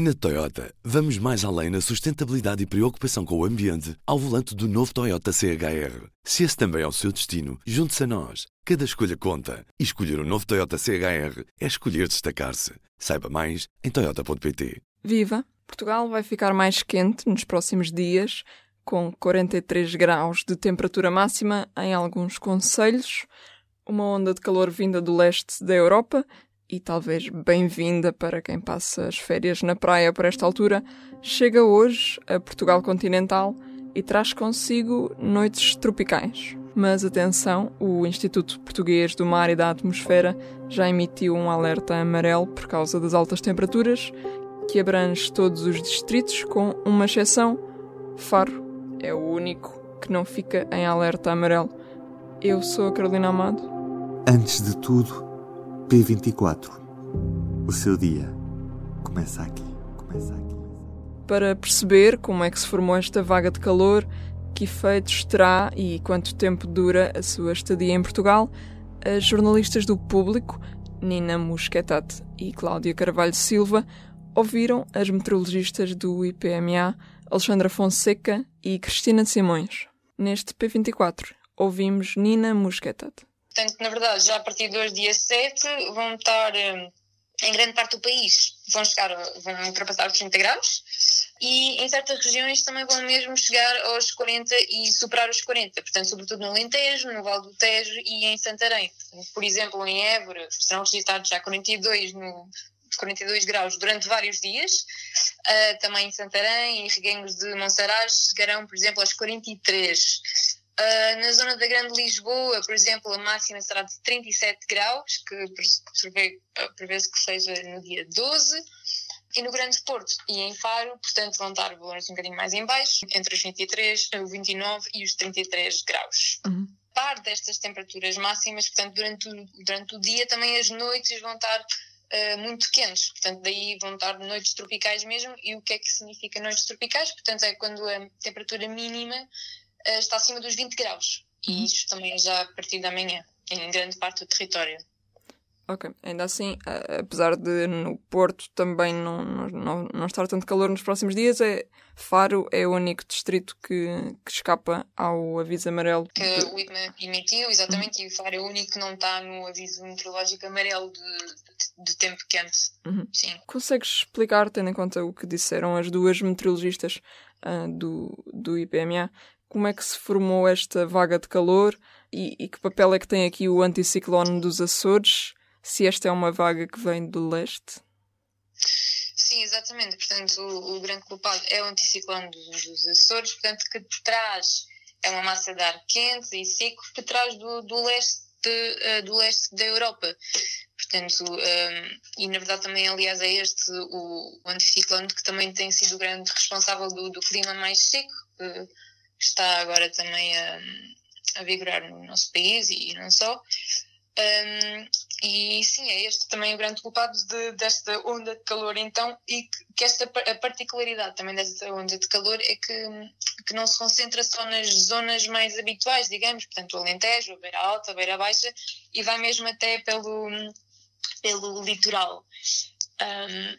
Na Toyota, vamos mais além na sustentabilidade e preocupação com o ambiente ao volante do novo Toyota CHR. Se esse também é o seu destino, junte-se a nós. Cada escolha conta. E escolher o um novo Toyota CHR é escolher destacar-se. Saiba mais em Toyota.pt. Viva! Portugal vai ficar mais quente nos próximos dias, com 43 graus de temperatura máxima em alguns conselhos, uma onda de calor vinda do leste da Europa e talvez bem-vinda para quem passa as férias na praia por esta altura, chega hoje a Portugal continental e traz consigo noites tropicais. Mas atenção, o Instituto Português do Mar e da Atmosfera já emitiu um alerta amarelo por causa das altas temperaturas, que abrange todos os distritos, com uma exceção: Faro é o único que não fica em alerta amarelo. Eu sou a Carolina Amado. Antes de tudo, P24. O seu dia começa aqui. Começa aqui. Para perceber como é que se formou esta vaga de calor, que efeitos terá e quanto tempo dura a sua estadia em Portugal, as jornalistas do Público, Nina Musquetat e Cláudia Carvalho Silva, ouviram as meteorologistas do IPMA, Alexandra Fonseca e Cristina Simões. Neste P24, ouvimos Nina Musquetat. Portanto, na verdade, já a partir de hoje, dia 7, vão estar hum, em grande parte do país, vão chegar, vão ultrapassar os 30 graus e em certas regiões também vão mesmo chegar aos 40 e superar os 40, portanto, sobretudo no Alentejo, no Val do Tejo e em Santarém. Por exemplo, em Évora serão registrados já 42 no 42 graus durante vários dias. Uh, também em Santarém e Reguengos de Monsaraz chegarão, por exemplo, aos 43. Uh, na zona da Grande Lisboa, por exemplo, a máxima será de 37 graus, que ah, prevê-se que seja no dia 12. E no Grande Porto e em Faro, portanto, vão estar valores um bocadinho mais em baixo, entre os 23, os 29 e os 33 graus. Uhum. Par destas temperaturas máximas, portanto, durante o, durante o dia também as noites vão estar Uh, muito quentes, portanto daí vão estar noites tropicais mesmo, e o que é que significa noites tropicais? Portanto é quando a temperatura mínima está acima dos 20 graus. E uhum. isso também já a partir da manhã, em grande parte do território. Ok, ainda assim, apesar de no Porto também não, não, não estar tanto calor nos próximos dias, é, Faro é o único distrito que, que escapa ao aviso amarelo. Que o IPMA emitiu, exatamente, uhum. e o Faro é o único que não está no aviso meteorológico amarelo de, de, de tempo quente. Uhum. Sim. Consegues explicar, tendo em conta o que disseram as duas meteorologistas uh, do, do IPMA, como é que se formou esta vaga de calor e, e, que papel é que tem aqui o anticiclone dos Açores, se esta é uma vaga que vem do leste? Sim, exatamente. Portanto, o, o grande culpado é o anticiclone dos, dos, Açores, portanto, que traz, é uma massa de ar quente e seco que traz do, do leste, uh, do leste da Europa. Portanto, um, ehm, e na verdade também, aliás, é este o, o anticiclone que também tem sido o grande responsável do, do clima mais seco. Uh, está agora também a, a vigorar no nosso país e não só. Um, e sim, é este também o grande culpado de, desta onda de calor, então, e que, que, esta a particularidade também desta onda de calor é que, que não se concentra só nas zonas mais habituais, digamos, portanto, o Alentejo, a Beira Alta, a Beira Baixa, e vai mesmo até pelo, pelo litoral. Um,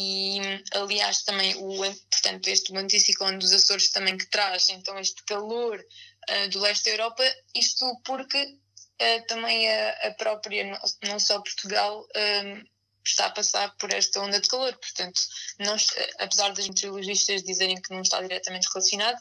e aliás também o portanto este anticiclone dos Açores também que traz então este calor uh, do leste da Europa isto porque uh, também a, a, própria não só Portugal um, está a passar por esta onda de calor. Portanto não, apesar das meteorologistas dizerem que não está diretamente relacionado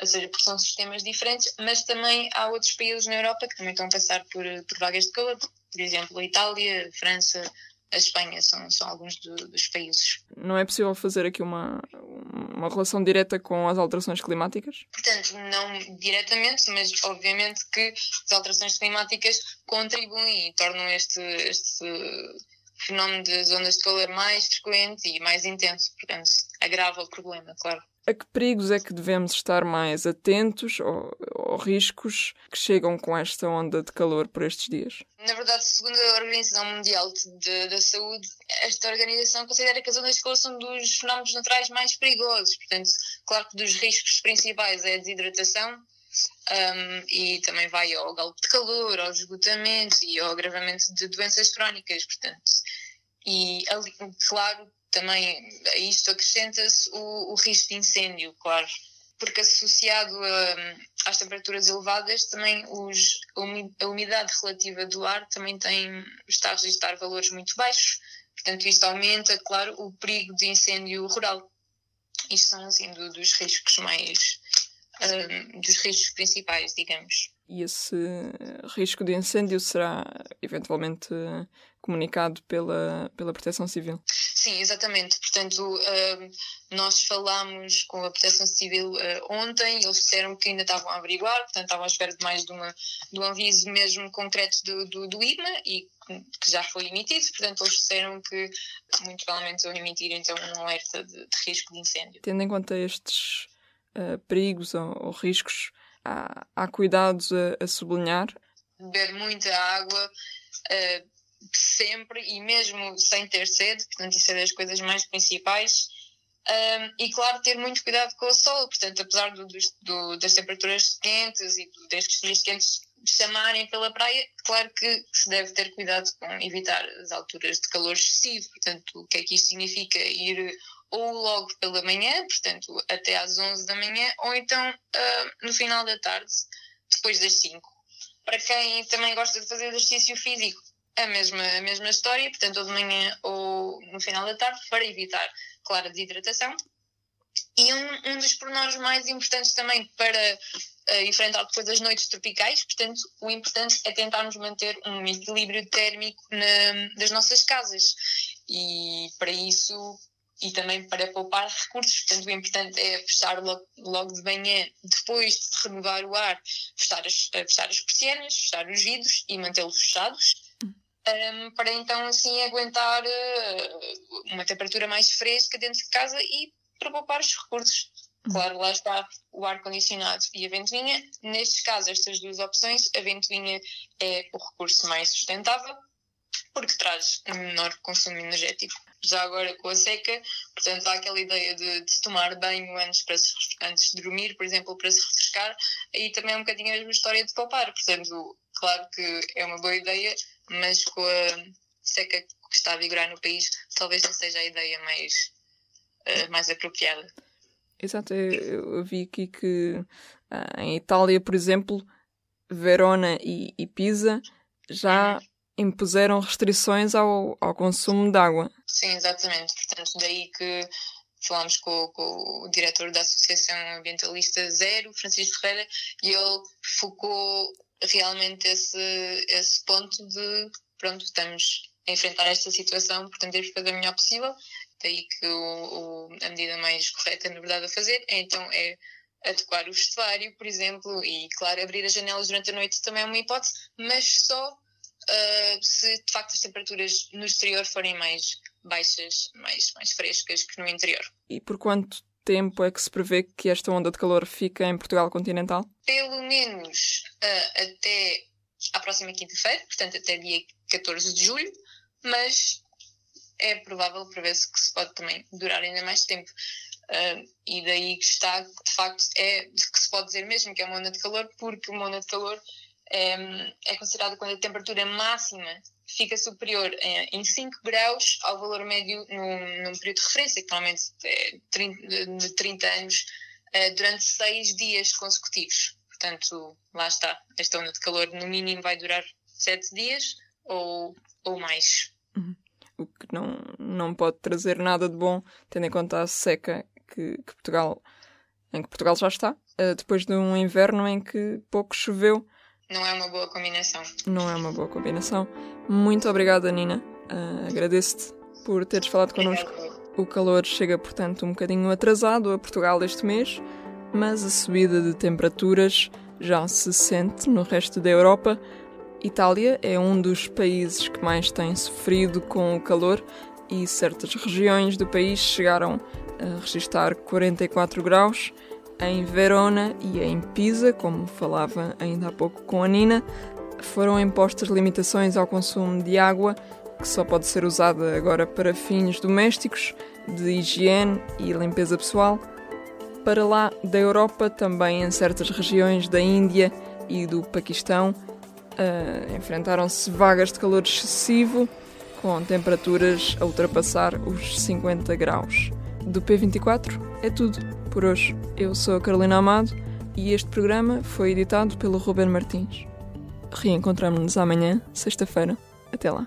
ou seja, porque são sistemas diferentes, mas também há outros países na Europa que também estão a passar por, por vagas de calor, por exemplo, a Itália, a França, a Espanha são, são alguns do, dos países. Não é possível fazer aqui uma, uma relação direta com as alterações climáticas? Portanto, não diretamente, mas obviamente que as alterações climáticas contribuem e tornam este, este fenómeno de ondas de calor mais frequente e mais intenso. Portanto, agrava o problema, claro. A que perigos é que devemos estar mais atentos ou, ou, riscos que chegam com esta onda de calor por estes dias? Na verdade, segundo a Organização Mundial da Saúde, esta organização considera que as ondas de calor são dos fenómenos naturais mais perigosos. Portanto, claro que dos riscos principais é a desidratação, um, e também vai ao galope de calor, ao esgotamento e ao agravamento de doenças crónicas, portanto. E, claro, também a isto acrescenta-se o, o risco de incêndio, claro porque associado a, às temperaturas elevadas, também os, a umidade relativa do ar também tem, está a registrar valores muito baixos. Portanto, isto aumenta, claro, o perigo de incêndio rural. Isto são, assim, do, dos riscos mais. Uh, dos riscos principais, digamos. E esse risco de incêndio será eventualmente comunicado pela, pela Proteção Civil? Sim, exatamente. Portanto, uh, nós falámos com a Proteção Civil uh, ontem, eles disseram que ainda estavam a averiguar, portanto, estavam à espera de mais de, uma, de um aviso mesmo concreto do, do, do IGMA e que já foi emitido, portanto, eles disseram que muito provavelmente vão emitir então um alerta de, de risco de incêndio. Tendo em conta estes uh, perigos ou, ou, riscos, há, há cuidados a, a sublinhar? Beber muita água sempre e mesmo sem ter sede, portanto, isso é das coisas mais principais. Um, e claro, ter muito cuidado com o sol, portanto, apesar do, do, das temperaturas quentes e destes dias quentes chamarem pela praia, claro que se deve ter cuidado com evitar as alturas de calor excessivo. Portanto, o que é que isto significa? Ir ou logo pela manhã, portanto, até às 11 da manhã, ou então uh, no final da tarde, depois das 5. Para quem também gosta de fazer exercício físico, a mesma, a mesma história, portanto, ou de manhã ou no final da tarde, para evitar, claro, a desidratação. E um, um dos pormenores mais importantes também para enfrentar depois as noites tropicais, portanto, o importante é tentarmos manter um equilíbrio térmico na, das nossas casas. E para isso, e também para poupar recursos, portanto, o importante é fechar logo, logo de manhã, depois de renovar o ar, fechar as, fechar as persianas, fechar os vidros e mantê-los fechados um, para então assim aguentar uh, uma temperatura mais fresca dentro de casa e para poupar os recursos. Uhum. Claro, lá está o ar-condicionado e a ventoinha. Nestes casos, estas duas opções, a ventoinha é o recurso mais sustentável porque traz menor consumo energético. Já agora com a seca, portanto, há aquela ideia de, de tomar banho antes, para se, antes de dormir, por exemplo, para se refrescar, aí também é um bocadinho a mesma história de poupar. Portanto, claro que é uma boa ideia, mas com a seca que está a vigorar no país, talvez não seja a ideia mais, uh, mais apropriada. Exato, eu, vi aqui que uh, em Itália, por exemplo, Verona e, e Pisa já impuseram restrições ao, ao consumo de água. Sim, exatamente. Portanto, daí que falámos com, com, o diretor da Associação Ambientalista Zero, Francisco Ferreira, e ele focou realmente esse, esse ponto de pronto, estamos a enfrentar esta situação, portanto temos que fazer o melhor possível. Daí que o, o, a medida mais correta, na verdade, a fazer é então é adequar o vestuário, por exemplo, e claro, abrir as janelas durante a noite também é uma hipótese, mas só uh, se de facto as temperaturas no exterior forem mais baixas, mais, mais frescas que no interior. E por quanto tempo é que se prevê que esta onda de calor fica em Portugal continental? Pelo menos uh, até à próxima quinta-feira, portanto até dia 14 de julho, mas é provável, prevê-se que se pode também durar ainda mais tempo. Uh, e daí que está, de facto, é que se pode dizer mesmo que é uma onda de calor, porque uma onda de calor é, é considerada quando a temperatura máxima fica superior em 5 graus ao valor médio num, num, período de referência, que normalmente é 30, de 30 anos, eh, durante 6 dias consecutivos. Portanto, lá está, esta onda de calor no mínimo vai durar 7 dias ou, ou mais. Uhum. O que não, não pode trazer nada de bom, tendo em conta a seca que, que Portugal, em que Portugal já está, eh, depois de um inverno em que pouco choveu não é uma boa combinação. Não é uma boa combinação. Muito obrigada, Nina. Uh, Agradeço-te por teres falado connosco. O calor chega, portanto, um bocadinho atrasado a Portugal este mês, mas a subida de temperaturas já se sente no resto da Europa. Itália é um dos países que mais tem sofrido com o calor e certas regiões do país chegaram a registrar 44 graus em Verona e em Pisa, como falava ainda há pouco com a Nina, foram impostas limitações ao consumo de água, que só pode ser usada agora para fins domésticos, de higiene e limpeza pessoal. Para lá da Europa, também em certas regiões da Índia e do Paquistão, uh, enfrentaram-se vagas de calor excessivo, com temperaturas a ultrapassar os 50 graus. Do P24 é tudo por hoje. Eu sou a Carolina Amado e este programa foi editado pelo Ruben Martins. Reencontramos-nos amanhã, sexta-feira. Até lá.